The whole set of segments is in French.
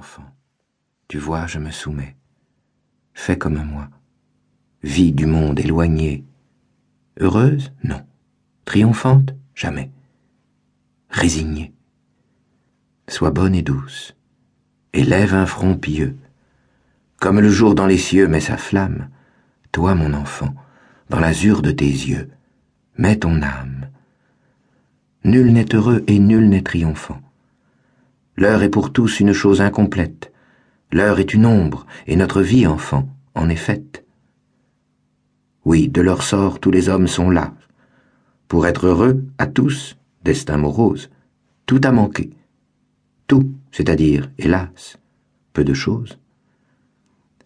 enfant. Tu vois, je me soumets. Fais comme moi. Vie du monde éloigné. Heureuse? Non. Triomphante? Jamais. Résignée. Sois bonne et douce. Élève un front pieux. Comme le jour dans les cieux met sa flamme, toi, mon enfant, dans l'azur de tes yeux, mets ton âme. Nul n'est heureux et nul n'est triomphant. L'heure est pour tous une chose incomplète. L'heure est une ombre, et notre vie, enfant, en est faite. Oui, de leur sort tous les hommes sont là. Pour être heureux, à tous, destin morose, tout a manqué. Tout, c'est-à-dire, hélas, peu de choses.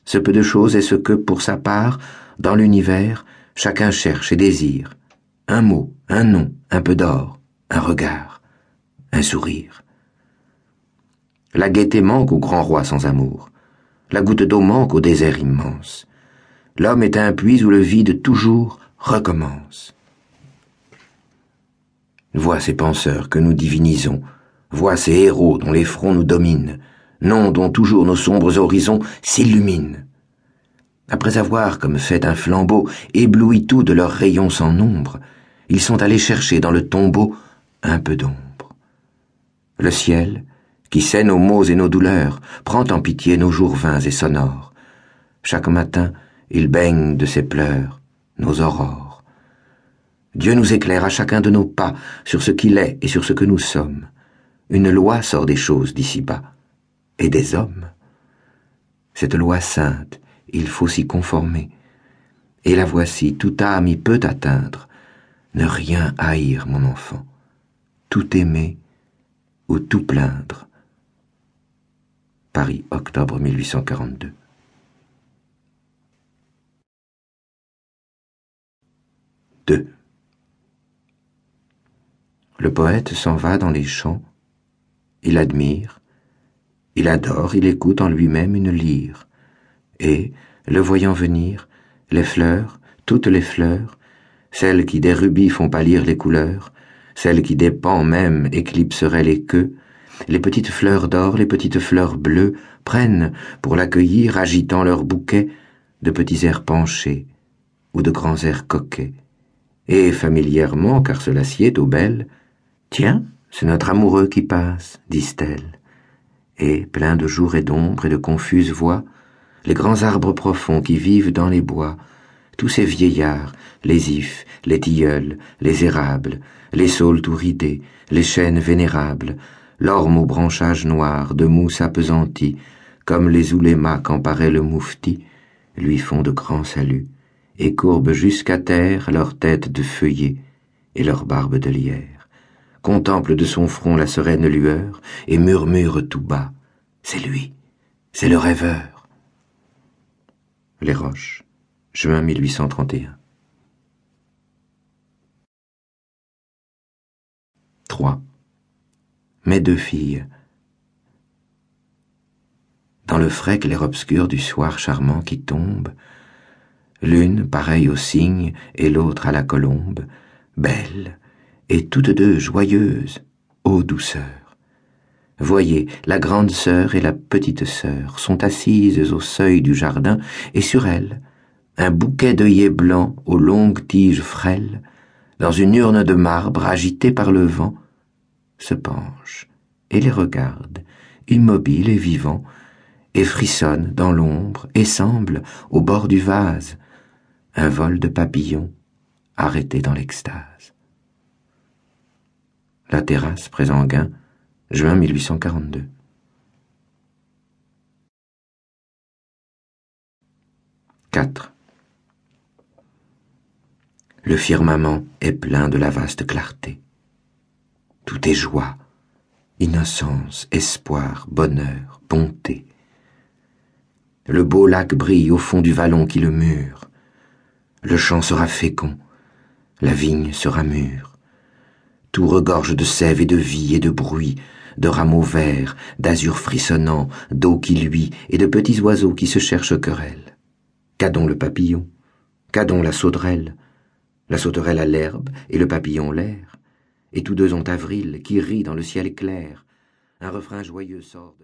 Ce peu de choses est ce que, pour sa part, dans l'univers, chacun cherche et désire. Un mot, un nom, un peu d'or, un regard, un sourire. La gaieté manque au grand roi sans amour. La goutte d'eau manque au désert immense. L'homme est un puits où le vide toujours recommence. Vois ces penseurs que nous divinisons, vois ces héros dont les fronts nous dominent, noms dont toujours nos sombres horizons s'illuminent. Après avoir, comme fait un flambeau, ébloui tout de leurs rayons sans nombre, ils sont allés chercher dans le tombeau un peu d'ombre. Le ciel, qui sait nos maux et nos douleurs, prend en pitié nos jours vains et sonores. Chaque matin, il baigne de ses pleurs nos aurores. Dieu nous éclaire à chacun de nos pas sur ce qu'il est et sur ce que nous sommes. Une loi sort des choses d'ici-bas, et des hommes. Cette loi sainte, il faut s'y conformer. Et la voici, toute âme y peut atteindre. Ne rien haïr, mon enfant. Tout aimer ou tout plaindre. Paris, octobre 1842. Deux. Le poète s'en va dans les champs. Il admire, il adore, il écoute en lui-même une lyre. Et, le voyant venir, les fleurs, toutes les fleurs, celles qui des rubis font pâlir les couleurs, celles qui des pans même éclipseraient les queues, les petites fleurs d'or, les petites fleurs bleues prennent, pour l'accueillir, agitant leurs bouquets, de petits airs penchés ou de grands airs coquets. Et familièrement, car cela sied aux belles, Tiens, c'est notre amoureux qui passe, disent-elles. Et, plein de jours et d'ombre et de confuses voix, les grands arbres profonds qui vivent dans les bois, tous ces vieillards, les ifs, les tilleuls, les érables, les saules tout ridés, les chênes vénérables, l'orme aux branchages noirs, de mousse appesantie, comme les oulémas quand paraît le moufti, lui font de grands saluts, et courbent jusqu'à terre leurs têtes de feuillets et leurs barbes de lierre, contemplent de son front la sereine lueur, et murmurent tout bas, c'est lui, c'est le rêveur. Les Roches, juin 1831. 3 mes deux filles. Dans le frais clair obscur du soir charmant qui tombe, l'une pareille au cygne et l'autre à la colombe, belles, et toutes deux joyeuses, ô douceur. Voyez, la grande sœur et la petite sœur sont assises au seuil du jardin, et sur elles, un bouquet d'œillets blancs aux longues tiges frêles, dans une urne de marbre agitée par le vent, se penche et les regarde, immobile et vivant, et frissonne dans l'ombre et semble, au bord du vase, un vol de papillons arrêté dans l'extase. La terrasse Présenguin, juin 1842. Quatre. Le firmament est plein de la vaste clarté. Tout est joie, innocence, espoir, bonheur, bonté. Le beau lac brille au fond du vallon qui le mure. Le champ sera fécond, la vigne sera mûre. Tout regorge de sève et de vie et de bruit, de rameaux verts, d'azur frissonnant, d'eau qui luit et de petits oiseaux qui se cherchent querelle. Qu'adon le papillon? Qu'adon la sauterelle? La sauterelle a l'herbe et le papillon l'air et tous deux ont avril qui rit dans le ciel clair. Un refrain joyeux sort de